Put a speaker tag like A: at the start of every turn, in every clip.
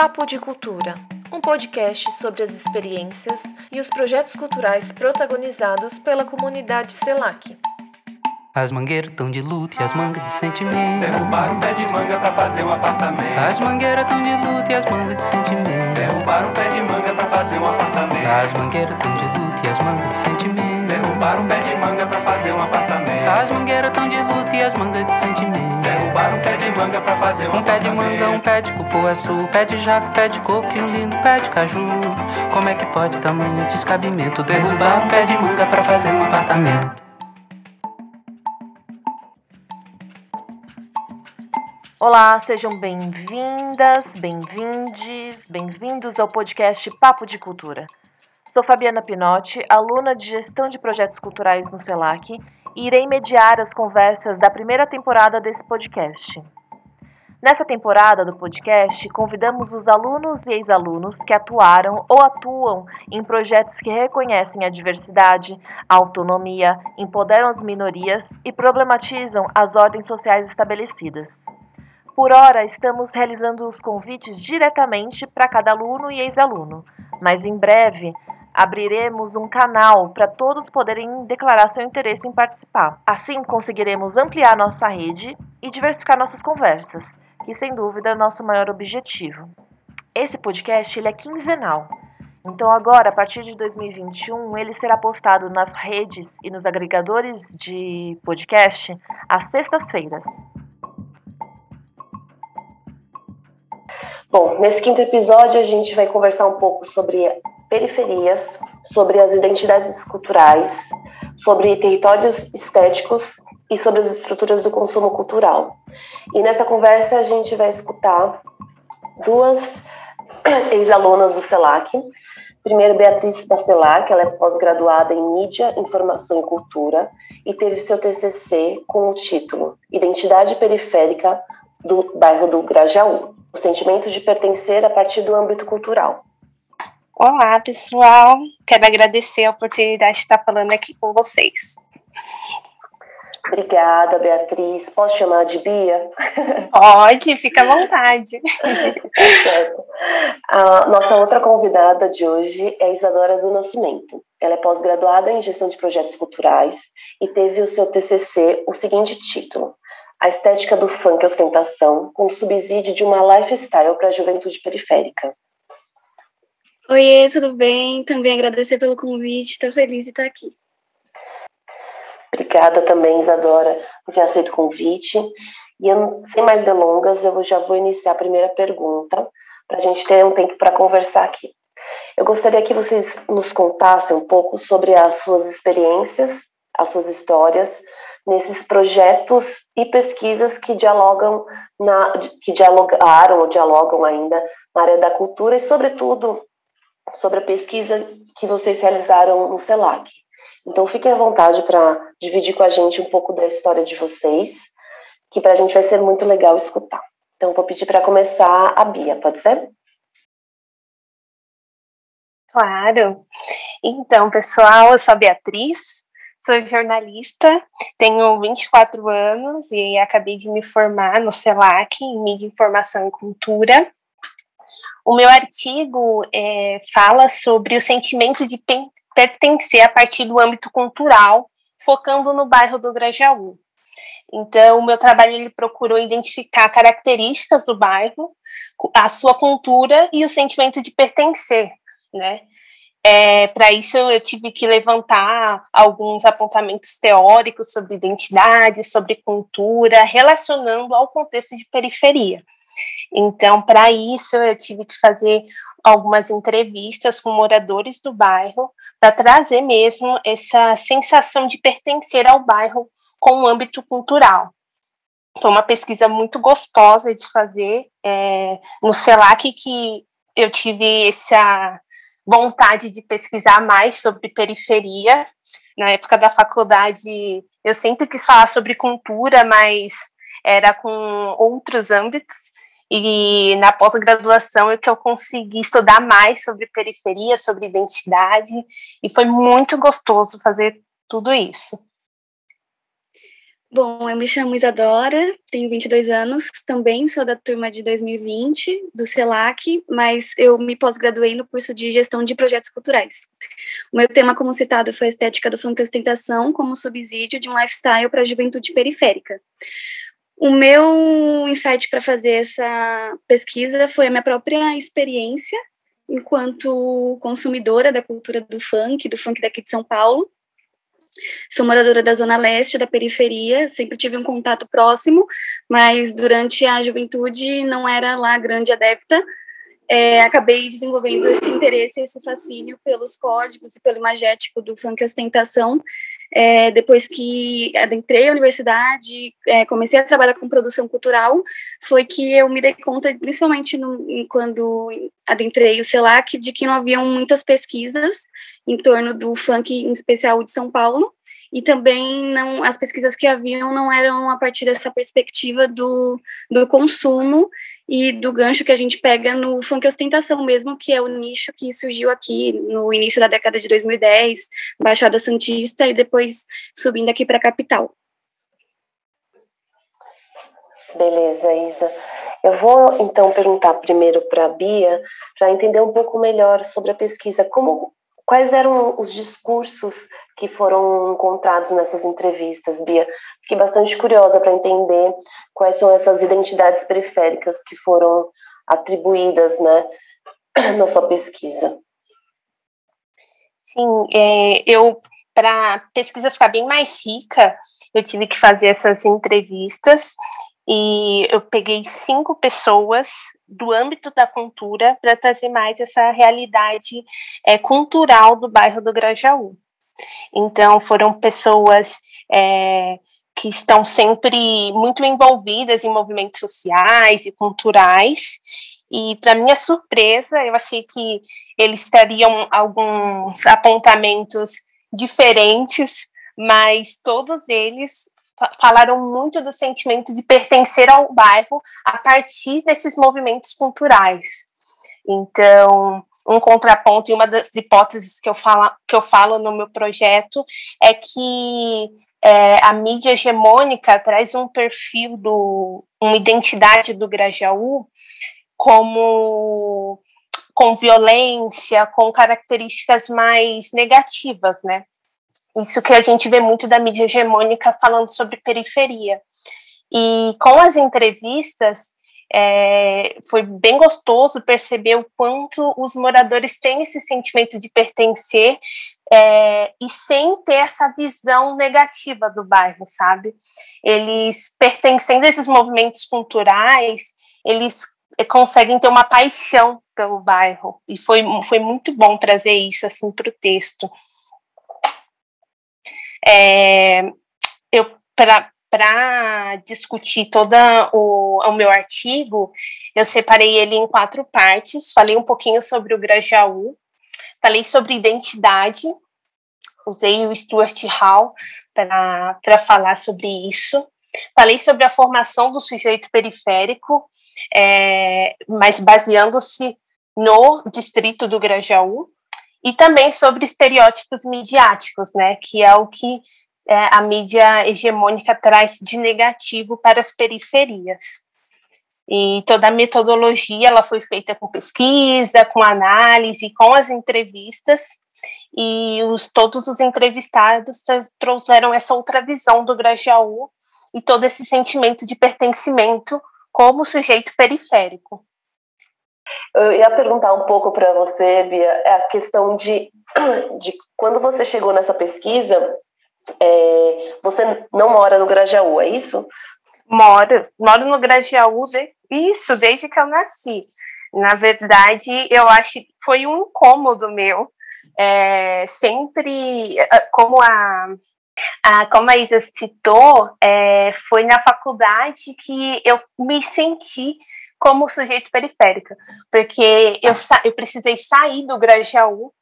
A: Papo de Cultura, um podcast sobre as experiências e os projetos culturais protagonizados pela comunidade CELAC.
B: As mangueiras tão de luto e as mangas de sentimento.
C: Derrubaram um pé de manga pra fazer um apartamento.
B: As mangueiras tão de luto e as mangas de sentimento.
C: Derrubaram um pé de manga pra fazer um apartamento.
B: As mangueiras tão de luto e as mangas de sentimento.
C: Derrubaram um pé de manga pra fazer um apartamento.
B: As mangueiras tão de luto e as mangas de sentimento.
C: Um pé de manga pra fazer um
B: Um pé de manga, um pé de cupuaçu, um pé de jaca, um pé de coco e um lindo pé de caju. Como é que pode tamanho descabimento? Derrubar um pé de manga pra fazer um apartamento.
A: Olá, sejam bem-vindas, bem-vindes, bem-vindos ao podcast Papo de Cultura. Sou Fabiana Pinotti, aluna de Gestão de Projetos Culturais no CELAC irei mediar as conversas da primeira temporada desse podcast. Nessa temporada do podcast, convidamos os alunos e ex-alunos que atuaram ou atuam em projetos que reconhecem a diversidade, a autonomia, empoderam as minorias e problematizam as ordens sociais estabelecidas. Por hora, estamos realizando os convites diretamente para cada aluno e ex-aluno, mas em breve abriremos um canal para todos poderem declarar seu interesse em participar. Assim, conseguiremos ampliar nossa rede e diversificar nossas conversas, que sem dúvida é nosso maior objetivo. Esse podcast ele é quinzenal. Então agora, a partir de 2021, ele será postado nas redes e nos agregadores de podcast às sextas-feiras. Bom, nesse quinto episódio a gente vai conversar um pouco sobre periferias, sobre as identidades culturais, sobre territórios estéticos e sobre as estruturas do consumo cultural. E nessa conversa a gente vai escutar duas ex-alunas do CELAC. Primeiro, Beatriz Bacelar, que ela é pós-graduada em Mídia, Informação e Cultura e teve seu TCC com o título Identidade Periférica do bairro do Grajaú o sentimento de pertencer a partir do âmbito cultural.
D: Olá, pessoal. Quero agradecer a oportunidade de estar falando aqui com vocês.
A: Obrigada, Beatriz. Posso chamar de Bia?
D: Pode, fica à vontade.
A: certo. A nossa outra convidada de hoje é Isadora do Nascimento. Ela é pós-graduada em Gestão de Projetos Culturais e teve o seu TCC o seguinte título: a estética do funk ostentação com subsídio de uma lifestyle para a juventude periférica.
E: Oiê, tudo bem? Também agradecer pelo convite, estou feliz de estar aqui.
A: Obrigada também, Isadora, por ter aceito o convite. E eu, sem mais delongas, eu já vou iniciar a primeira pergunta, para a gente ter um tempo para conversar aqui. Eu gostaria que vocês nos contassem um pouco sobre as suas experiências, as suas histórias, nesses projetos e pesquisas que dialogam na, que dialogaram ou dialogam ainda na área da cultura e sobretudo sobre a pesquisa que vocês realizaram no CELAC. Então fiquem à vontade para dividir com a gente um pouco da história de vocês, que para a gente vai ser muito legal escutar. Então vou pedir para começar a Bia, pode ser?
D: Claro. Então, pessoal, eu sou a Beatriz, Sou jornalista, tenho 24 anos e acabei de me formar no CELAC em Mídia, Informação e Cultura. O meu artigo é, fala sobre o sentimento de pertencer a partir do âmbito cultural, focando no bairro do Grajaú. Então, o meu trabalho ele procurou identificar características do bairro, a sua cultura e o sentimento de pertencer, né? É, Para isso, eu tive que levantar alguns apontamentos teóricos sobre identidade, sobre cultura, relacionando ao contexto de periferia. Então, para isso, eu tive que fazer algumas entrevistas com moradores do bairro, para trazer mesmo essa sensação de pertencer ao bairro com o âmbito cultural. Foi uma pesquisa muito gostosa de fazer é, no CELAC que eu tive essa vontade de pesquisar mais sobre periferia. Na época da faculdade, eu sempre quis falar sobre cultura, mas era com outros âmbitos. E na pós-graduação é que eu consegui estudar mais sobre periferia, sobre identidade, e foi muito gostoso fazer tudo isso.
E: Bom, eu me chamo Isadora, tenho 22 anos, também sou da turma de 2020 do CELAC, mas eu me pós-graduei no curso de Gestão de Projetos Culturais. O meu tema, como citado, foi a estética do funk ostentação como subsídio de um lifestyle para a juventude periférica. O meu insight para fazer essa pesquisa foi a minha própria experiência enquanto consumidora da cultura do funk, do funk daqui de São Paulo, Sou moradora da Zona Leste, da periferia, sempre tive um contato próximo, mas durante a juventude não era lá grande adepta. É, acabei desenvolvendo esse interesse, esse fascínio pelos códigos e pelo imagético do funk ostentação. É, depois que adentrei a universidade, é, comecei a trabalhar com produção cultural, foi que eu me dei conta, principalmente no, quando adentrei o CELAC, de que não haviam muitas pesquisas em torno do funk, em especial de São Paulo, e também não as pesquisas que haviam não eram a partir dessa perspectiva do, do consumo e do gancho que a gente pega no funk ostentação mesmo, que é o nicho que surgiu aqui no início da década de 2010, Baixada Santista e depois subindo aqui para a capital.
A: Beleza, Isa. Eu vou então perguntar primeiro para a Bia, para entender um pouco melhor sobre a pesquisa. Como Quais eram os discursos que foram encontrados nessas entrevistas, Bia? Fiquei bastante curiosa para entender quais são essas identidades periféricas que foram atribuídas né, na sua pesquisa.
D: Sim, é, eu, para a pesquisa ficar bem mais rica, eu tive que fazer essas entrevistas e eu peguei cinco pessoas do âmbito da cultura para trazer mais essa realidade é, cultural do bairro do Grajaú. Então, foram pessoas é, que estão sempre muito envolvidas em movimentos sociais e culturais. E, para minha surpresa, eu achei que eles teriam alguns apontamentos diferentes, mas todos eles falaram muito do sentimento de pertencer ao bairro a partir desses movimentos culturais. Então, um contraponto e uma das hipóteses que eu falo, que eu falo no meu projeto é que é, a mídia hegemônica traz um perfil do uma identidade do Grajaú como com violência, com características mais negativas, né? Isso que a gente vê muito da mídia hegemônica falando sobre periferia. E com as entrevistas, é, foi bem gostoso perceber o quanto os moradores têm esse sentimento de pertencer é, e sem ter essa visão negativa do bairro, sabe? Eles, pertencendo a esses movimentos culturais, eles conseguem ter uma paixão pelo bairro. E foi, foi muito bom trazer isso assim para o texto. É, eu discutir todo o, o, meu artigo, eu separei ele em quatro partes. Falei um pouquinho sobre o Grajaú, falei sobre identidade, usei o Stuart Hall para falar sobre isso. Falei sobre a formação do sujeito periférico, é, mas baseando-se no distrito do Grajaú e também sobre estereótipos midiáticos, né, que é o que é, a mídia hegemônica traz de negativo para as periferias. E toda a metodologia ela foi feita com pesquisa, com análise, com as entrevistas, e os, todos os entrevistados trouxeram essa outra visão do Grajaú e todo esse sentimento de pertencimento como sujeito periférico.
A: Eu ia perguntar um pouco para você, Bia, é a questão de, de quando você chegou nessa pesquisa, é, você não mora no Grajaú, é isso?
D: Moro, moro no Grajaú, de, isso, desde que eu nasci. Na verdade, eu acho que foi um incômodo meu. É, sempre, como a, a, como a Isa citou, é, foi na faculdade que eu me senti como sujeito periférico, porque eu, eu precisei sair do Grajaú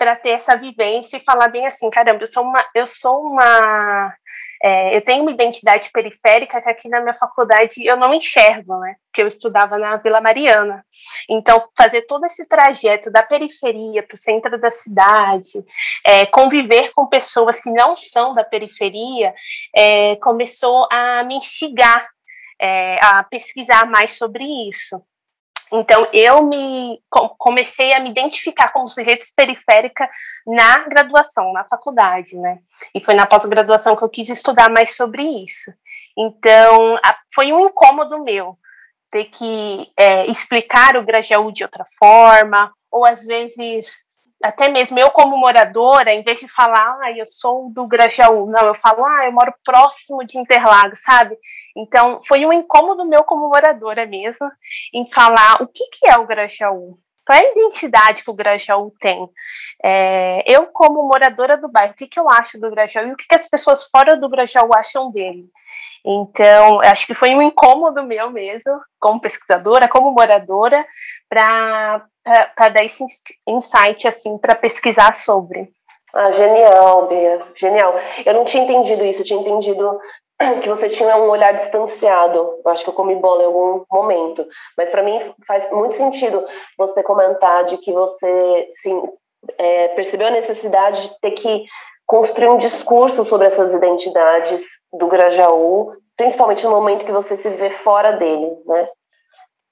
D: para ter essa vivência e falar bem assim, caramba, eu sou uma, eu sou uma, é, eu tenho uma identidade periférica que aqui na minha faculdade eu não enxergo, né? Porque eu estudava na Vila Mariana. Então, fazer todo esse trajeto da periferia para o centro da cidade, é, conviver com pessoas que não são da periferia, é, começou a me instigar é, a pesquisar mais sobre isso. Então, eu me comecei a me identificar como sujeito periférica na graduação, na faculdade, né? E foi na pós-graduação que eu quis estudar mais sobre isso. Então, a, foi um incômodo meu ter que é, explicar o Grajaú de outra forma, ou às vezes até mesmo eu como moradora, em vez de falar, ah, eu sou do Grajaú, não, eu falo, ah, eu moro próximo de Interlagos, sabe? Então, foi um incômodo meu como moradora mesmo, em falar o que, que é o Grajaú, qual é a identidade que o Grajaú tem. É, eu, como moradora do bairro, o que, que eu acho do Grajaú e o que, que as pessoas fora do Grajaú acham dele. Então, acho que foi um incômodo meu mesmo, como pesquisadora, como moradora, para dar esse insight assim para pesquisar sobre.
F: Ah, genial, Bia, genial. Eu não tinha entendido isso, eu tinha entendido que você tinha um olhar distanciado. Eu acho que eu comi bola em algum momento, mas para mim faz muito sentido você comentar de que você sim, é, percebeu a necessidade de ter que construir um discurso sobre essas identidades do Grajaú, principalmente no momento que você se vê fora dele, né?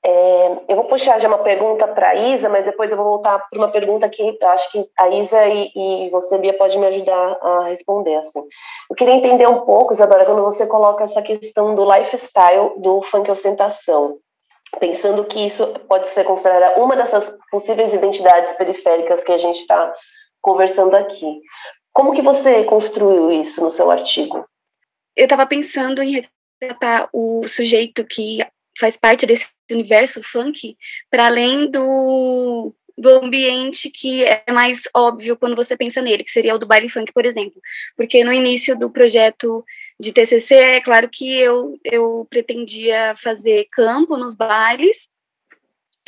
F: É, eu vou puxar já uma pergunta para a Isa, mas depois eu vou voltar para uma pergunta que acho que a Isa e, e, você, Bia, pode me ajudar a responder. Assim. Eu queria entender um pouco, Isadora, quando você coloca essa questão do lifestyle do funk ostentação, pensando que isso pode ser considerada uma dessas possíveis identidades periféricas que a gente está conversando aqui. Como que você construiu isso no seu artigo?
E: Eu estava pensando em retratar o sujeito que faz parte desse universo funk para além do, do ambiente que é mais óbvio quando você pensa nele, que seria o do baile funk, por exemplo. Porque no início do projeto de TCC, é claro que eu, eu pretendia fazer campo nos bailes,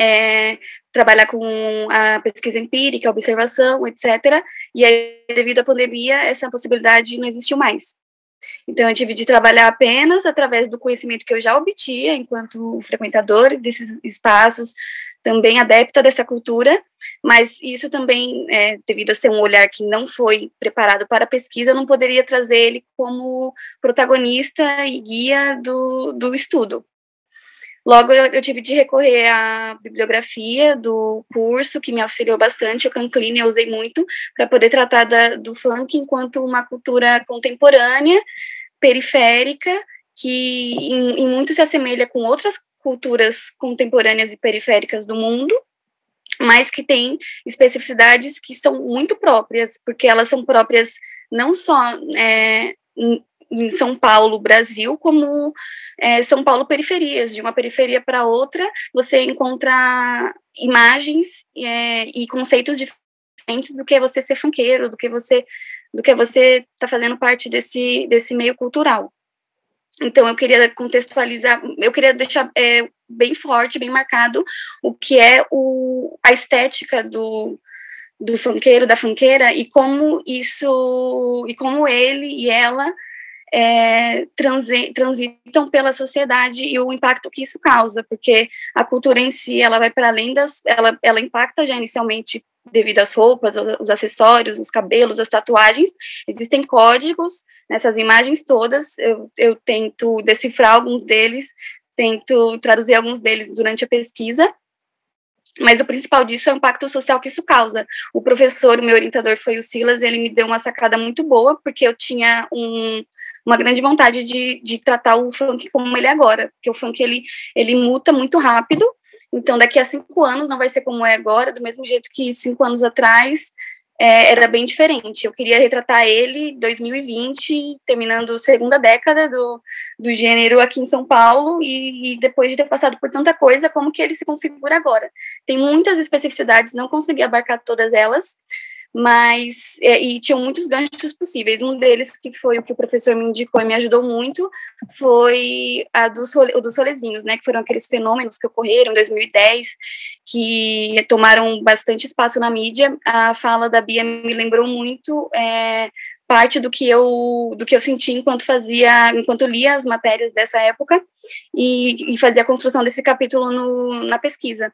E: é, trabalhar com a pesquisa empírica, observação, etc. E aí, devido à pandemia, essa possibilidade não existiu mais. Então, eu tive de trabalhar apenas através do conhecimento que eu já obtinha enquanto frequentador desses espaços, também adepta dessa cultura, mas isso também, é, devido a ser um olhar que não foi preparado para a pesquisa, eu não poderia trazer ele como protagonista e guia do, do estudo. Logo, eu, eu, tive de recorrer à bibliografia do curso, que me auxiliou bastante, o Cancline eu usei muito, para poder tratar da, do funk enquanto uma cultura contemporânea, periférica, que em, em muito se assemelha com outras culturas contemporâneas e periféricas do mundo, mas que tem especificidades que são muito próprias, porque elas são próprias não só é, em São Paulo, Brasil, como é, São Paulo periferias, de uma periferia para outra, você encontra imagens é, e conceitos diferentes do que você ser funkeiro, do que você do que você está fazendo parte desse desse meio cultural. Então eu queria contextualizar, eu queria deixar é, bem forte, bem marcado o que é o, a estética do do funkeiro, da funkeira e como isso e como ele e ela é, transi transitam pela sociedade e o impacto que isso causa, porque a cultura em si, ela vai para além das, ela, ela impacta já inicialmente devido às roupas, os acessórios, os cabelos, as tatuagens, existem códigos nessas imagens todas, eu, eu tento decifrar alguns deles, tento traduzir alguns deles durante a pesquisa, mas o principal disso é o impacto social que isso causa. O professor, o meu orientador foi o Silas, ele me deu uma sacada muito boa, porque eu tinha um, uma grande vontade de, de tratar o funk como ele é agora, porque o funk ele, ele muta muito rápido, então daqui a cinco anos não vai ser como é agora, do mesmo jeito que cinco anos atrás é, era bem diferente. Eu queria retratar ele 2020, terminando a segunda década do, do gênero aqui em São Paulo, e, e, depois de ter passado por tanta coisa, como que ele se configura agora. Tem muitas especificidades, não consegui abarcar todas elas, mas é, e tinham muitos ganchos possíveis. Um deles, que foi o que o professor me indicou e me ajudou muito, foi a dos, o dos solezinhos, né, que foram aqueles fenômenos que ocorreram em 2010, que tomaram bastante espaço na mídia. A fala da Bia me lembrou muito é, parte do que eu do que eu senti enquanto fazia enquanto lia as matérias dessa época e, e fazia a construção desse capítulo no, na pesquisa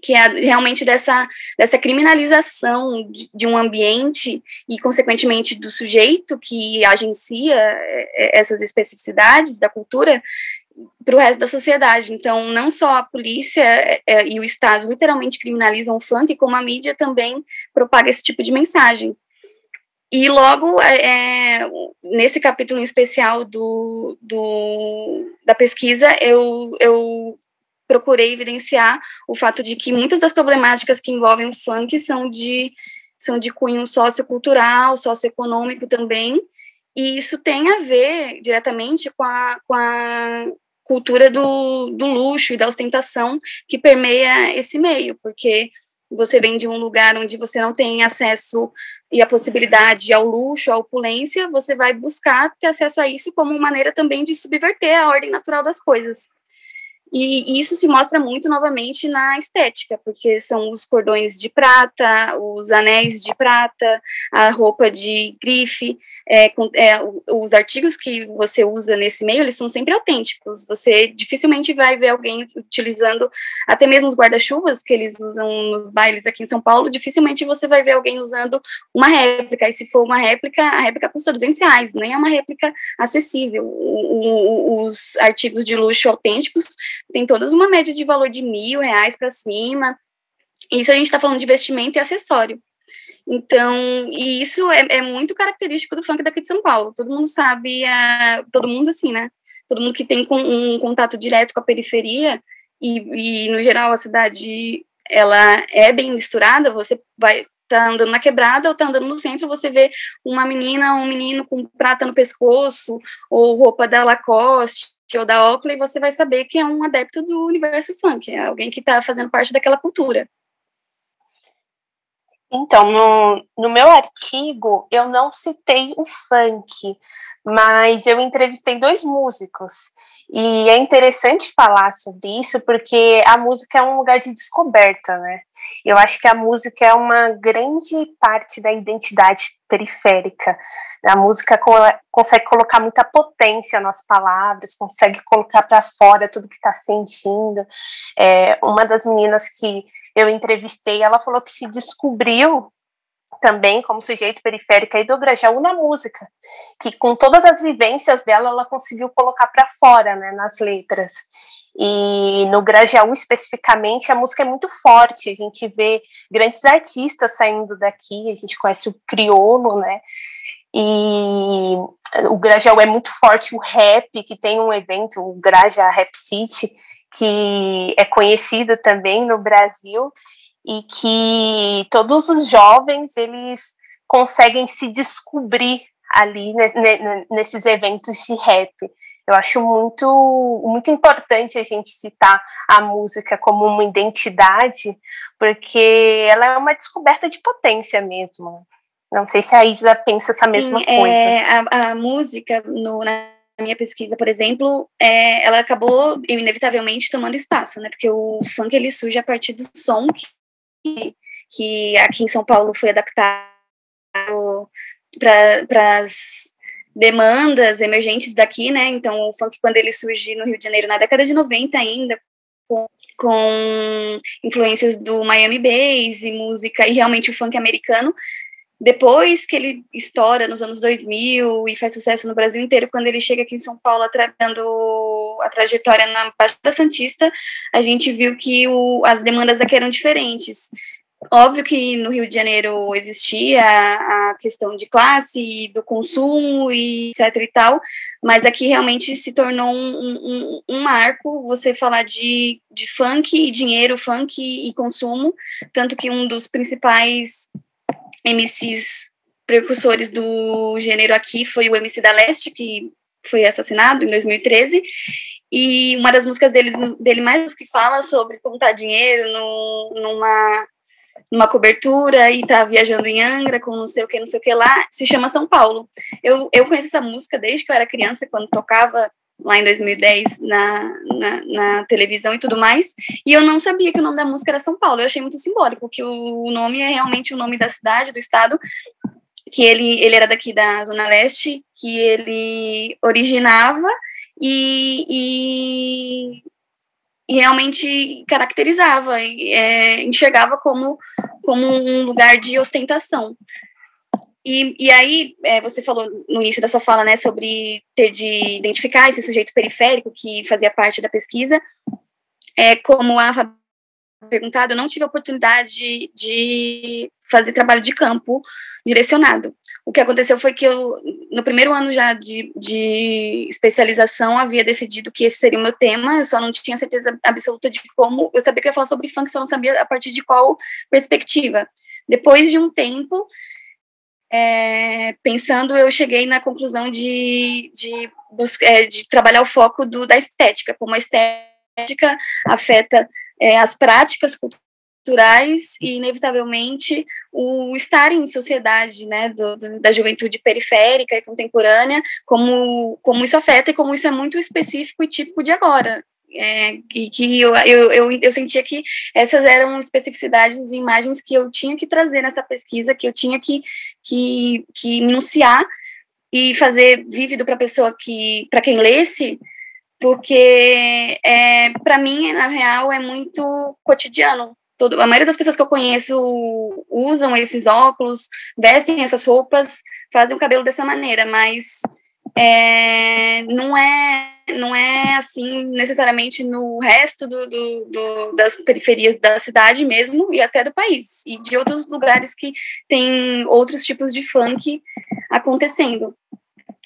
E: que é realmente dessa, dessa criminalização de, de, um ambiente e, consequentemente, do sujeito que agencia é, é, essas especificidades da cultura para o resto da sociedade. Então, não só a polícia é, e o Estado literalmente criminalizam o funk, como a mídia também propaga esse tipo de mensagem. E logo, é, nesse capítulo em especial do, do, da pesquisa, eu, eu procurei evidenciar o fato de que muitas das problemáticas que envolvem o funk são de, são de cunho sociocultural, socioeconômico também, e isso tem a ver diretamente com a, com a cultura do, do luxo e da ostentação que permeia esse meio, porque você vem de um lugar onde você não tem acesso e a possibilidade ao luxo, à opulência, você vai buscar ter acesso a isso como maneira também de subverter a ordem natural das coisas. E isso se mostra muito novamente na estética, porque são os cordões de prata, os anéis de prata, a roupa de grife, é, com, é, os artigos que você usa nesse meio, eles são sempre autênticos. Você dificilmente vai ver alguém utilizando, até mesmo os guarda-chuvas que eles usam nos bailes aqui em São Paulo, dificilmente você vai ver alguém usando uma réplica. E se for uma réplica, a réplica custa 200 reais, nem é uma réplica acessível. O, o, os artigos de luxo autênticos têm todos uma média de valor de mil reais para cima. Isso a gente está falando de vestimento e acessório. Então, e isso é, é, muito característico do funk daqui de São Paulo. Todo mundo sabe, é, todo mundo assim, né? Todo mundo que tem com, um contato direto com a periferia e, e, no geral, a cidade, ela é bem misturada. Você vai tá andando na quebrada ou tá andando no centro, você vê uma menina, um menino com prata no pescoço ou roupa da Lacoste ou da Oakley, você vai saber que é um adepto do universo funk, é alguém que está fazendo parte daquela cultura.
D: Então, no, no meu artigo, eu não citei o funk, mas eu entrevistei dois músicos. E é interessante falar sobre isso porque a música é um lugar de descoberta, né? Eu acho que a música é uma grande parte da identidade periférica. A música consegue colocar muita potência nas palavras, consegue colocar para fora tudo que está sentindo. É, uma das meninas que eu entrevistei, ela falou que se descobriu também como sujeito periférico aí do Grajaú na música, que com todas as vivências dela, ela conseguiu colocar para fora, né, nas letras. E no Grajaú, especificamente, a música é muito forte, a gente vê grandes artistas saindo daqui, a gente conhece o Criolo, né, e o Grajaú é muito forte, o rap, que tem um evento, o Graja Rap City, que é conhecido também no Brasil e que todos os jovens eles conseguem se descobrir ali nesses eventos de rap. Eu acho muito, muito importante a gente citar a música como uma identidade, porque ela é uma descoberta de potência mesmo. Não sei se a Isa pensa essa mesma Sim, coisa.
E: É, a, a música no, na minha pesquisa, por exemplo, é, ela acabou inevitavelmente tomando espaço, né? Porque o funk ele surge a partir do som que, que aqui em São Paulo foi adaptado para as demandas emergentes daqui, né? Então, o funk, quando ele surge no Rio de Janeiro na década de 90 ainda, com, com influências do Miami Bass e música, e realmente o funk americano, depois que ele estoura nos anos 2000 e faz sucesso no Brasil inteiro, quando ele chega aqui em São Paulo atrapalhando a trajetória na Baixada Santista, a gente viu que o, as demandas aqui eram diferentes. Óbvio que no Rio de Janeiro existia a questão de classe, do consumo e etc e tal, mas aqui realmente se tornou um, um, um marco você falar de, de funk, dinheiro, funk e consumo, tanto que um dos principais MCs precursores do gênero aqui foi o MC da Leste, que foi assassinado em 2013, e uma das músicas dele, dele mais que fala sobre contar dinheiro no, numa numa cobertura e tá viajando em Angra com não sei o que, não sei o que lá, se chama São Paulo. Eu, eu conheço essa música desde que eu era criança, quando tocava lá em 2010 na, na, na, televisão e tudo mais, e eu não sabia que o nome da música era São Paulo, eu achei muito simbólico, que o, nome é realmente o nome da cidade, do estado, que ele, ele era daqui da Zona Leste, que ele originava e, e e realmente caracterizava, é, enxergava como, como um lugar de ostentação. E, e aí, é, você falou no início da sua fala, né, sobre ter de identificar esse sujeito periférico que fazia parte da pesquisa. É, como a perguntado, eu não tive a oportunidade de fazer trabalho de campo direcionado. O que aconteceu foi que eu, no primeiro ano já de, de especialização, havia decidido que esse seria o meu tema, eu só não tinha certeza absoluta de como, eu sabia que ia falar sobre funk, só não sabia a partir de qual perspectiva. Depois de um tempo, é, pensando, eu cheguei na conclusão de, de, é, de trabalhar o foco do, da estética, como a estética afeta é, as práticas culturais e, inevitavelmente, o estar em sociedade, né, do, do, da juventude periférica e contemporânea, como, como isso afeta e como isso é muito específico e típico de agora. É, e que eu, eu, eu, eu, sentia que essas eram especificidades e imagens que eu tinha que trazer nessa pesquisa, que eu tinha que, que, que minuciar e fazer vívido para a pessoa que, para quem lesse, porque é, para mim, na real, é muito cotidiano. Todo, a maioria das pessoas que eu conheço usam esses óculos, vestem essas roupas, fazem o cabelo dessa maneira, mas é, não é não é assim necessariamente no resto do, do, do, das periferias da cidade mesmo e até do país e de outros lugares que tem outros tipos de funk acontecendo.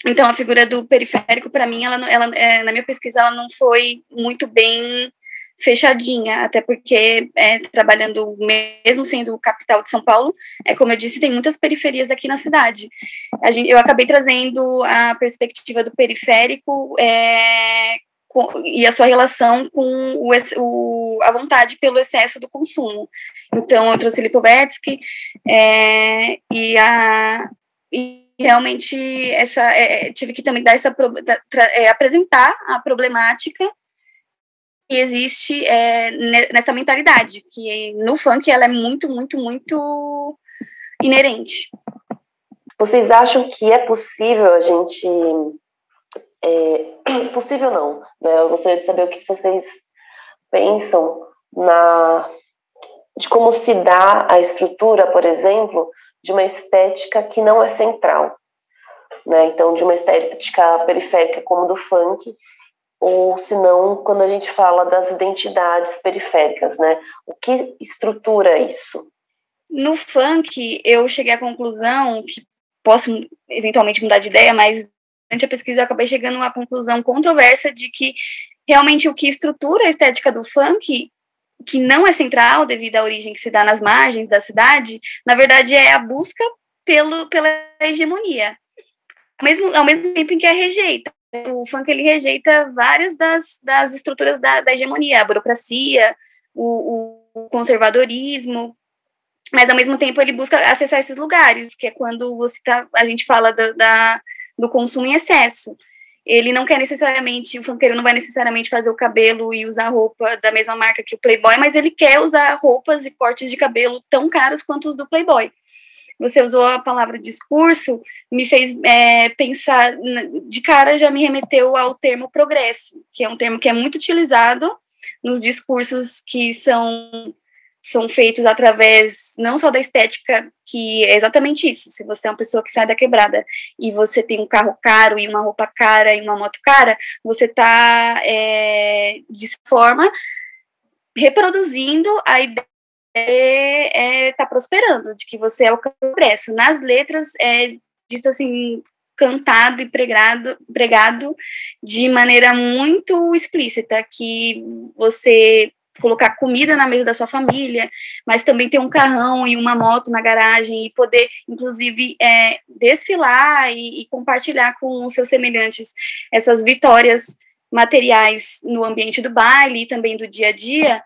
E: Então a figura do periférico para mim ela, ela é, na minha pesquisa ela não foi muito bem fechadinha, até porque é, trabalhando mesmo sendo capital de São Paulo, é como eu disse, tem muitas periferias aqui na cidade. Gente, eu acabei trazendo a perspectiva do periférico é, com, e a sua relação com o, o, a vontade pelo excesso do consumo. Então, eu trouxe Lipovetsky é, e a e realmente essa é, tive que também dar essa é, apresentar a problemática existe é, nessa mentalidade, que no funk ela é muito, muito, muito inerente.
F: Vocês acham que é possível a gente. É, possível não, né? Eu gostaria de saber o que vocês pensam na de como se dá a estrutura, por exemplo, de uma estética que não é central. Né? Então, de uma estética periférica como do funk, ou se não, quando a gente fala das identidades periféricas, né? O que estrutura isso?
E: No funk, eu cheguei à conclusão que posso eventualmente mudar de ideia, mas durante a pesquisa eu acabei chegando a uma conclusão controversa de que realmente o que estrutura a estética do funk, que não é central devido à origem que se dá nas margens da cidade, na verdade é a busca pelo, pela hegemonia. Ao mesmo, ao mesmo tempo em que a rejeita o funk ele rejeita várias das, das estruturas da, da hegemonia, a burocracia, o, o, conservadorismo, mas ao mesmo tempo ele busca acessar esses lugares, que é quando você tá, a gente fala da, da, do consumo em excesso. Ele não quer necessariamente, o funkeiro não vai necessariamente fazer o cabelo e usar roupa da mesma marca que o Playboy, mas ele quer usar roupas e cortes de cabelo tão caros quanto os do Playboy você usou a palavra discurso, me fez é, pensar, de cara já me remeteu ao termo progresso, que é um termo que é muito utilizado nos discursos que são são feitos através não só da estética, que é exatamente isso. Se você é uma pessoa que sai da quebrada e você tem um carro caro e uma roupa cara e uma moto cara, você está é, de forma reproduzindo a ideia está é, tá prosperando, de que você é o progresso. Nas letras é dito assim, cantado e pregado, pregado de maneira muito explícita, que você colocar comida na mesa da sua família, mas também ter um carrão e uma moto na garagem e poder, inclusive, é, desfilar e, e compartilhar com os seus semelhantes essas vitórias materiais no ambiente do baile e também do dia a dia,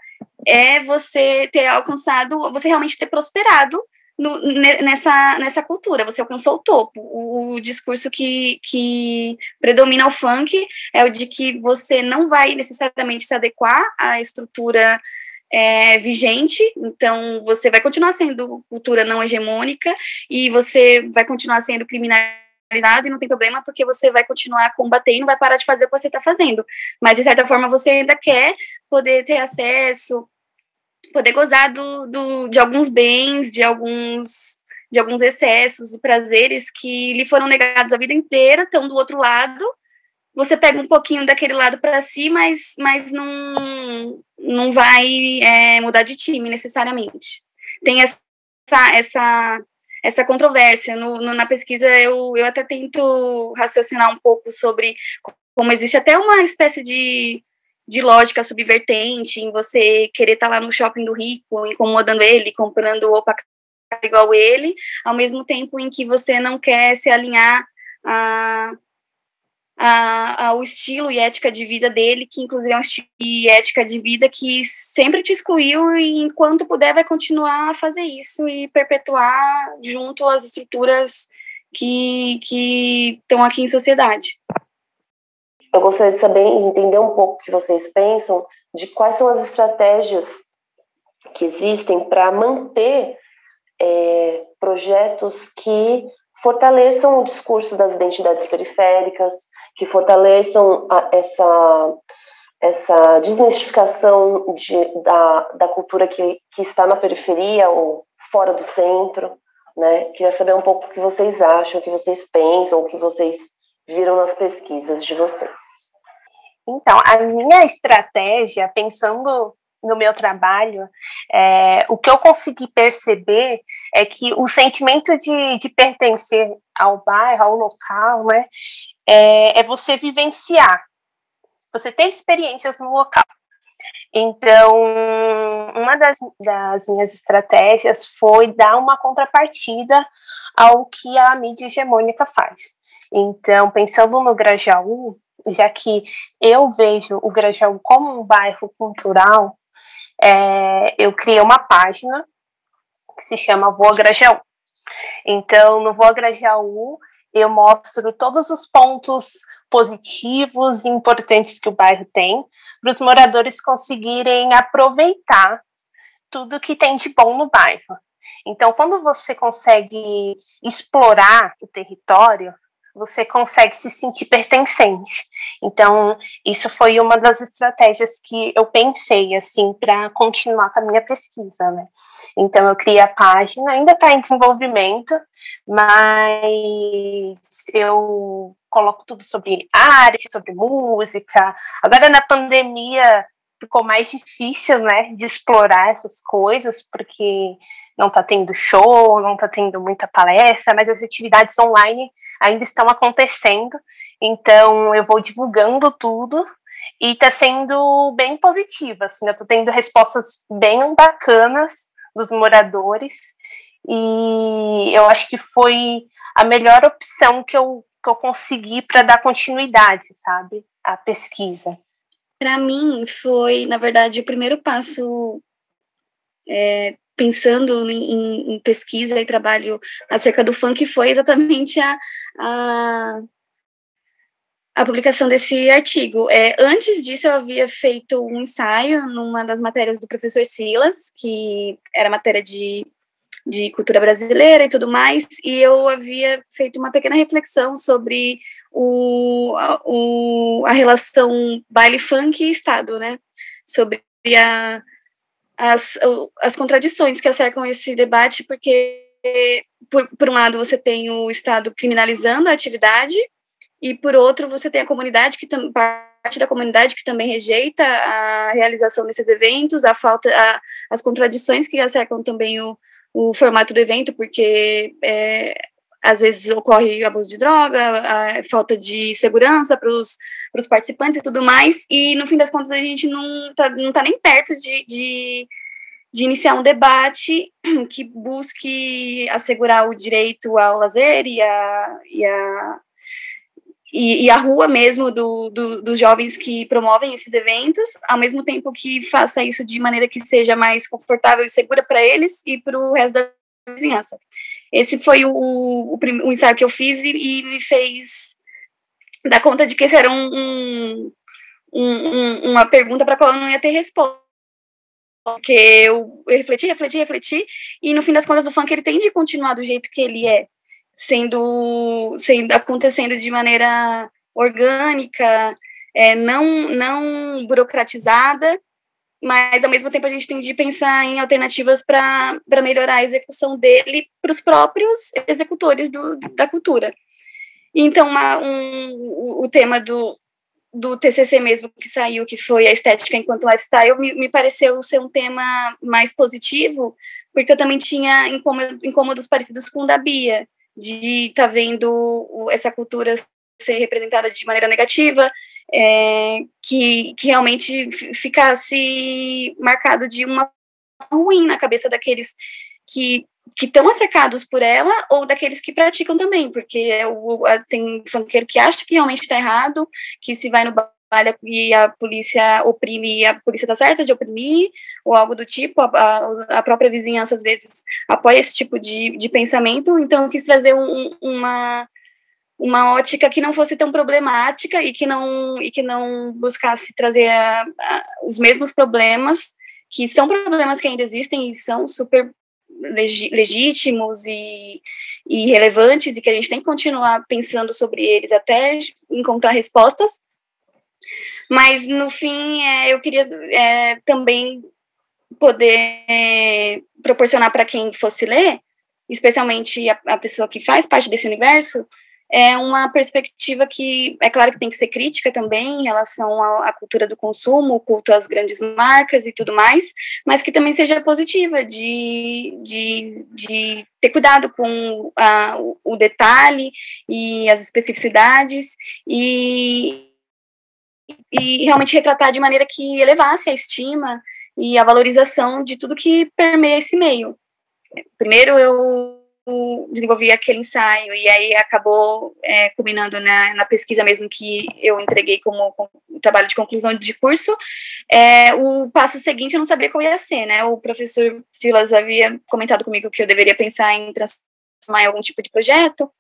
E: é você ter alcançado, você realmente ter prosperado no, nessa, nessa cultura, você alcançou o topo. O, o, discurso que, que predomina o funk é o de que você não vai necessariamente se adequar à estrutura é, vigente, então você vai continuar sendo cultura não hegemônica e você vai continuar sendo criminalizado e não tem problema porque você vai continuar e não vai parar de fazer o que você está fazendo. Mas, de certa forma, você ainda quer poder ter acesso poder gozar do, do, de alguns bens, de alguns de alguns excessos e prazeres que lhe foram negados a vida inteira, estão do outro lado. Você pega um pouquinho daquele lado para si, mas, mas não, não vai é, mudar de time necessariamente. Tem essa, essa, essa controvérsia. No, no, na pesquisa, eu, eu até tento raciocinar um pouco sobre como existe até uma espécie de de lógica subvertente, em você querer estar tá lá no shopping do rico, incomodando ele, comprando roupa igual ele, ao mesmo tempo em que você não quer se alinhar a, a, ao estilo e ética de vida dele, que inclusive é um estilo e ética de vida que sempre te excluiu e enquanto puder vai continuar a fazer isso e perpetuar junto às estruturas que, que estão aqui em sociedade.
F: Eu gostaria de saber entender um pouco o que vocês pensam de quais são as estratégias que existem para manter é, projetos que fortaleçam o discurso das identidades periféricas, que fortaleçam a, essa, essa desmistificação de, da, da cultura que, que está na periferia ou fora do centro. Né? Queria saber um pouco o que vocês acham, o que vocês pensam, o que vocês viram nas pesquisas de vocês?
D: Então, a minha estratégia, pensando no meu trabalho, é, o que eu consegui perceber é que o sentimento de, de pertencer ao bairro, ao local, né, é, é você vivenciar, você ter experiências no local. Então, uma das, das, minhas estratégias foi dar uma contrapartida ao que a mídia hegemônica faz. Então, pensando no Grajaú, já que eu vejo o Grajaú como um bairro cultural, é, eu criei uma página que se chama Voa Grajaú. Então, no Voa Grajaú, eu mostro todos os pontos positivos e importantes que o bairro tem, para os moradores conseguirem aproveitar tudo que tem de bom no bairro. Então, quando você consegue explorar o território, você consegue se sentir pertencente. Então, isso foi uma das estratégias que eu pensei, assim, para continuar com a minha pesquisa, né? Então, eu criei a página, ainda está em desenvolvimento, mas eu coloco tudo sobre arte, sobre música. Agora, na pandemia, ficou mais difícil, né, de explorar essas coisas, porque não está tendo show, não está tendo muita palestra, mas as atividades online ainda estão acontecendo. Então eu vou divulgando tudo e está sendo bem positiva. Assim, eu estou tendo respostas bem bacanas dos moradores e eu acho que foi a melhor opção que eu, que eu consegui para dar continuidade, sabe, à pesquisa.
E: Para mim foi, na verdade, o primeiro passo é, pensando em, em, pesquisa e trabalho acerca do funk foi exatamente a, a, a publicação desse artigo. É, antes disso, eu havia feito um ensaio numa das matérias do professor Silas, que era matéria de, de cultura brasileira e tudo mais, e eu havia feito uma pequena reflexão sobre o, a, o, a relação baile-funk e Estado, né? Sobre a as, as contradições que acercam esse debate, porque, por, por um lado, você tem o Estado criminalizando a atividade, e por outro, você tem a comunidade, que parte da comunidade que também rejeita a realização desses eventos, a falta, a, as contradições que acercam também o, o formato do evento, porque é, às vezes ocorre abuso de droga, falta de segurança para os participantes e tudo mais, e no fim das contas a gente não está não tá nem perto de, de, de, iniciar um debate que busque assegurar o direito ao lazer e a, e a, e, e, a rua mesmo do, do, dos jovens que promovem esses eventos, ao mesmo tempo que faça isso de maneira que seja mais confortável e segura para eles e para o resto da vizinhança. Esse foi o, o, o, ensaio que eu fiz e, e, me fez dar conta de que esse era um, um, um uma pergunta para qual eu não ia ter resposta. Porque eu, eu refleti, refleti, refleti, e no fim das contas o funk ele tem de continuar do jeito que ele é sendo, sendo acontecendo de maneira orgânica, é, não, não burocratizada, mas ao mesmo tempo a gente tem de pensar em alternativas para melhorar a execução dele para os próprios executores do, da cultura. Então, uma, um, o tema do, do TCC mesmo que saiu, que foi a estética enquanto lifestyle, me, me pareceu ser um tema mais positivo, porque eu também tinha incômodos parecidos com o da Bia, de estar tá vendo essa cultura ser representada de maneira negativa, é, que, que realmente ficasse marcado de uma ruim na cabeça daqueles que que estão acercados por ela ou daqueles que praticam também, porque é tem funkeiro que acha que realmente está errado, que se vai no baile e a polícia oprime, a polícia está certa de oprimir, ou algo do tipo, a, a, própria vizinhança às vezes apoia esse tipo de, de pensamento, então eu quis trazer um, uma, uma ótica que não fosse tão problemática e que não, e que não buscasse trazer a, a, os mesmos problemas, que são problemas que ainda existem e são super legítimos e, e relevantes e que a gente tem que continuar pensando sobre eles até encontrar respostas. Mas, no fim, é, eu queria é, também poder é, proporcionar para quem fosse ler, especialmente a, a, pessoa que faz parte desse universo, é uma perspectiva que, é claro que tem que ser crítica também em relação à, cultura do consumo, o culto às grandes marcas e tudo mais, mas que também seja positiva, de, de, de ter cuidado com a, o, o detalhe e as especificidades e, e realmente retratar de maneira que elevasse a estima e a valorização de tudo que permeia esse meio. Primeiro eu desenvolvi aquele ensaio e aí acabou é, culminando na, na, pesquisa mesmo que eu entreguei como, trabalho de conclusão de curso. É, o passo seguinte eu não sabia qual ia ser, né? O professor Silas havia comentado comigo que eu deveria pensar em transformar em algum tipo de projeto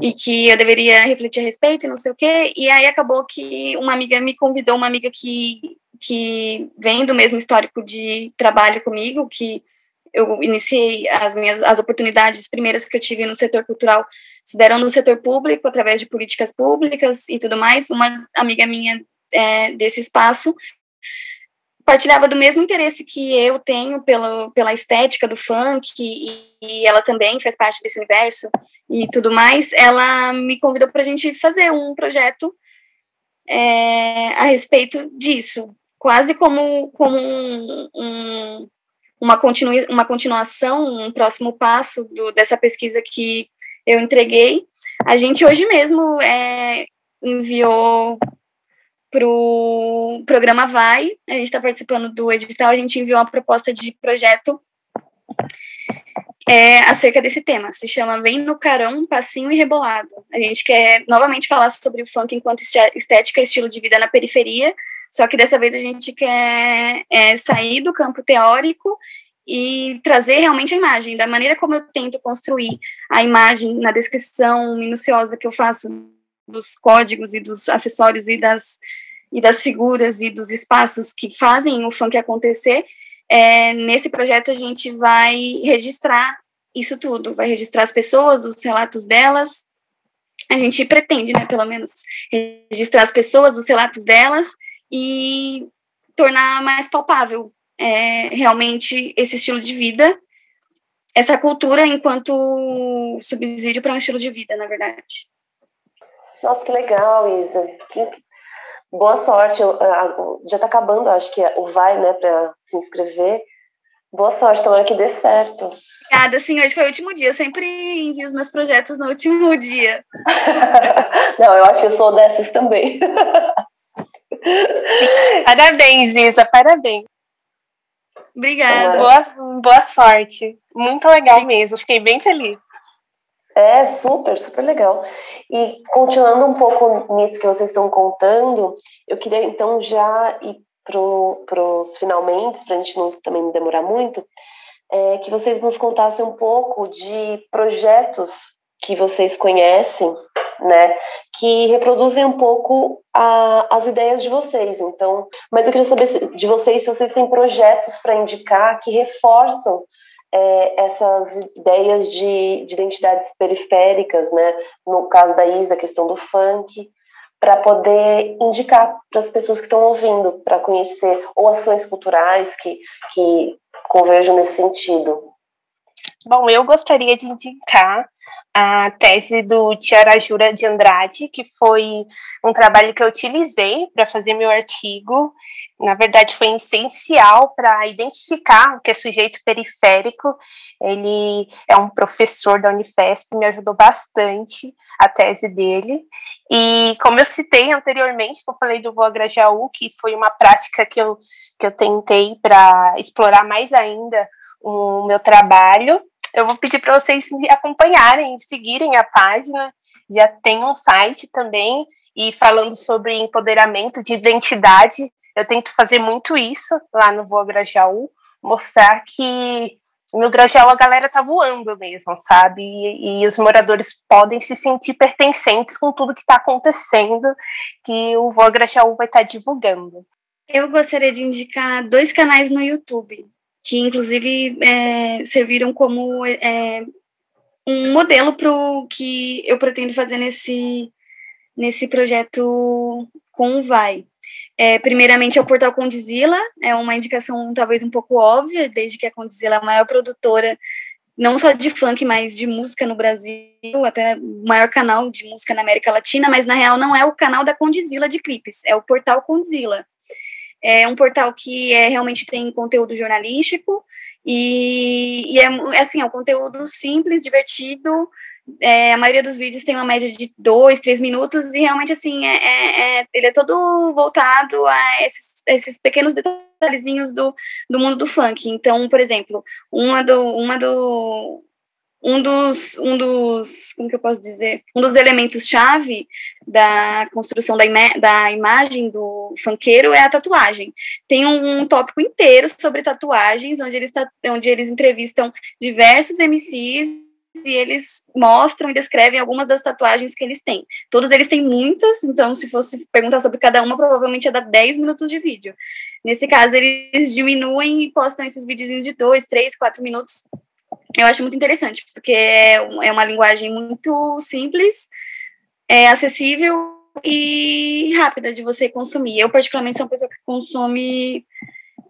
E: e que eu deveria refletir a respeito e não sei o quê. E aí acabou que uma amiga me convidou, uma amiga que, que vem do mesmo histórico de trabalho comigo, que eu iniciei as minhas as oportunidades primeiras que eu tive no setor cultural se deram no setor público através de políticas públicas e tudo mais. Uma amiga minha é, desse espaço partilhava do mesmo interesse que eu tenho pelo, pela estética do funk e, e ela também faz parte desse universo e tudo mais. Ela me convidou para a gente fazer um projeto é, a respeito disso, quase como, como um, um uma, continu, uma continuação, um próximo passo do, dessa pesquisa que eu entreguei. A gente hoje mesmo é, enviou para o programa Vai, a gente está participando do edital, a gente enviou uma proposta de projeto é, acerca desse tema. Se chama Vem no Carão, Passinho e Rebolado. A gente quer novamente falar sobre o funk enquanto estética e estilo de vida na periferia, só que dessa vez a gente quer é, sair do campo teórico e trazer realmente a imagem, da maneira como eu tento construir a imagem na descrição minuciosa que eu faço dos códigos e dos acessórios e das, e das figuras e dos espaços que fazem o funk acontecer, é, nesse projeto a gente vai registrar isso tudo, vai registrar as pessoas, os relatos delas, a gente pretende, né, pelo menos, registrar as pessoas, os relatos delas e tornar mais palpável é, realmente esse estilo de vida, essa cultura enquanto subsídio para um estilo de vida, na verdade.
F: Nossa, que legal, Isa. Que... Boa sorte. Já está acabando, acho que o vai, né, para se inscrever. Boa sorte, tomara que dê certo.
E: Obrigada, sim, hoje foi o último dia. Eu sempre envio os meus projetos no último dia.
F: Não, eu acho que eu sou dessas também.
D: Parabéns, Isa, parabéns.
E: Obrigada.
D: Boa, boa sorte. Muito legal mesmo, fiquei bem feliz.
F: É, super, super legal. E continuando um pouco nisso que vocês estão contando, eu queria então já ir para os finalmente, para a gente não também não demorar muito, é, que vocês nos contassem um pouco de projetos que vocês conhecem, né, que reproduzem um pouco a, as ideias de vocês. Então, mas eu queria saber de vocês se vocês têm projetos para indicar que reforçam é, essas ideias de, de, identidades periféricas, né? No caso da Isa, a questão do funk, para poder indicar para as pessoas que estão ouvindo, para conhecer ou ações culturais que, que converjam nesse sentido.
D: Bom, eu gostaria de indicar a tese do Tiara Jura de Andrade, que foi um trabalho que eu utilizei para fazer meu artigo. Na verdade, foi essencial para identificar o que é sujeito periférico. Ele é um professor da Unifesp, me ajudou bastante a tese dele. E como eu citei anteriormente, que eu falei do Voa Grajaú, que foi uma prática que eu, que eu tentei para explorar mais ainda o meu trabalho, eu vou pedir para vocês me acompanharem, seguirem a página. Já tem um site também, e falando sobre empoderamento de identidade, eu tento fazer muito isso lá no Voa Grajaú, mostrar que no Grajaú a galera tá voando mesmo, sabe? E, e, os moradores podem se sentir pertencentes com tudo que está acontecendo, que o Voa Grajaú vai estar tá divulgando.
E: Eu gostaria de indicar dois canais no YouTube que inclusive é, serviram como é, um modelo para o que eu pretendo fazer nesse, nesse projeto com o Vai. É, primeiramente, é o portal Condizila, é uma indicação talvez um pouco óbvia, desde que a Condizila é a maior produtora, não só de funk, mas de música no Brasil, até o maior canal de música na América Latina, mas na real não é o canal da Condizila de clipes, é o portal Condizila. É um portal que é, realmente tem conteúdo jornalístico e, e é, é, assim, é um conteúdo simples, divertido. É, a maioria dos vídeos tem uma média de dois, três minutos e realmente assim é, é, é ele é todo voltado a esses, esses pequenos detalhezinhos do, do mundo do funk. Então, por exemplo, uma do, uma do um dos, um dos, como que eu posso dizer, um dos elementos-chave da construção da, da imagem do funkeiro é a tatuagem. Tem um, um, tópico inteiro sobre tatuagens, onde eles, onde eles entrevistam diversos MCs e eles mostram e descrevem algumas das tatuagens que eles têm. Todos eles têm muitas, então se fosse perguntar sobre cada uma, provavelmente ia dar 10 minutos de vídeo. Nesse caso, eles diminuem e postam esses videozinhos de 2, 3, 4 minutos eu acho muito interessante, porque é, é uma linguagem muito simples, é acessível e rápida de você consumir. Eu, particularmente, sou uma pessoa que consome,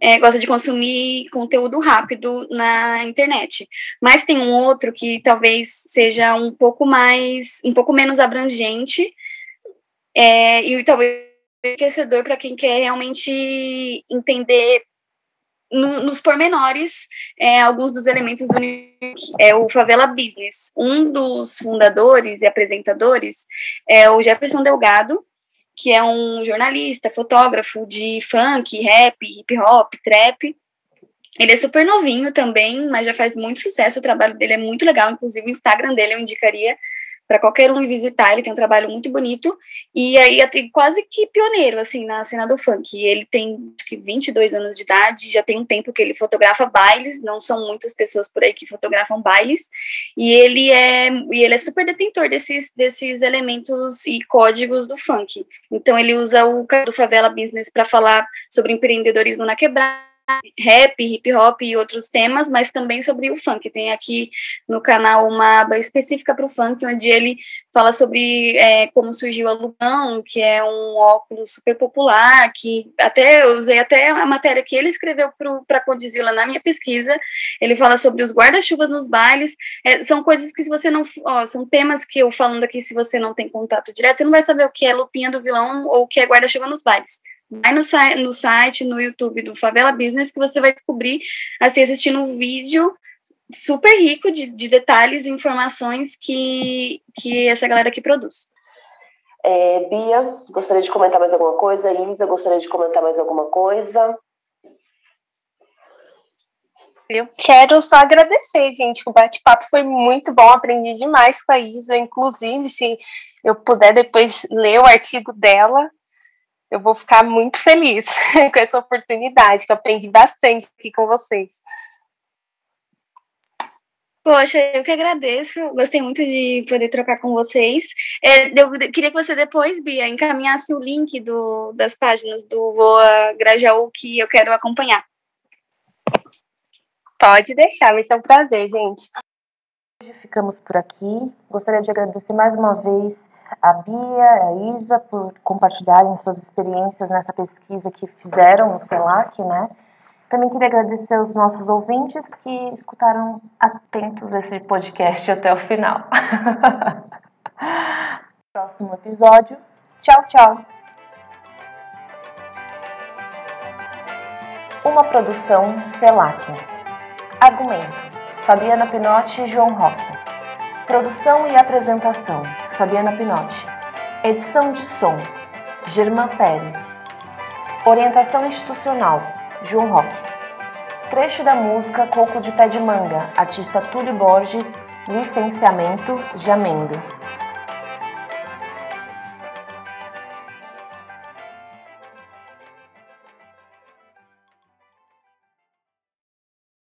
E: é, gosta de consumir conteúdo rápido na internet. Mas tem um outro que talvez seja um pouco mais, um pouco menos abrangente, é, e talvez enriquecedor para quem quer realmente entender no, nos pormenores é, alguns dos elementos do é o Favela Business. Um dos fundadores e apresentadores é o Jefferson Delgado, que é um jornalista, fotógrafo de funk, rap, hip hop, trap. Ele é super novinho também, mas já faz muito sucesso. O trabalho dele é muito legal, inclusive o Instagram dele eu indicaria para qualquer um visitar. Ele tem um trabalho muito bonito e aí é quase que pioneiro assim na cena do funk. Ele tem que 22 anos de idade, já tem um tempo que ele fotografa bailes, não são muitas pessoas por aí que fotografam bailes, e ele é e ele é super detentor desses desses elementos e códigos do funk. Então ele usa o do Favela Business para falar sobre empreendedorismo na quebrada rap, hip hop e outros temas, mas também sobre o funk. Tem aqui no canal uma aba específica para o funk, onde ele fala sobre é, como surgiu a Lugão, que é um óculos super popular, que até eu usei até a matéria que ele escreveu para Condizila na minha pesquisa. Ele fala sobre os guarda-chuvas nos bailes. É, são coisas que se você não, ó, são temas que eu falando aqui, se você não tem contato direto, você não vai saber o que é lupinha do vilão ou o que é guarda-chuva nos bailes vai no, no site, no YouTube do Favela Business, que você vai descobrir, assim, assistindo um vídeo super rico de, de detalhes e informações que, que essa galera aqui produz.
F: É, Bia, gostaria de comentar mais alguma coisa? Isa, gostaria de comentar mais alguma coisa?
D: Eu quero só agradecer, gente. O bate-papo foi muito bom, aprendi demais com a Isa. Inclusive, se eu puder depois ler o artigo dela, eu vou ficar muito feliz com essa oportunidade, que eu aprendi bastante aqui com vocês.
E: Poxa, eu que agradeço. Gostei muito de poder trocar com vocês. É, eu queria que você depois, Bia, encaminhasse o link do, das páginas do Voa Grajaú que eu quero acompanhar.
D: Pode deixar, vai ser um prazer, gente.
A: Hoje ficamos por aqui. Gostaria de agradecer mais uma vez a Bia, a Isa, por compartilharem suas experiências nessa pesquisa que fizeram no CELAC, né? Também queria agradecer aos nossos ouvintes que escutaram atentos esse podcast até o final. Próximo episódio. Tchau, tchau. Uma produção CELAC. Argumento: Fabiana Pinotti e João Roque. Produção e apresentação: Fabiana Pinotti. Edição de som: Germán Pérez. Orientação institucional: João Roque. Trecho da música Coco de Pé de Manga, artista Túlio Borges, licenciamento Jamendo.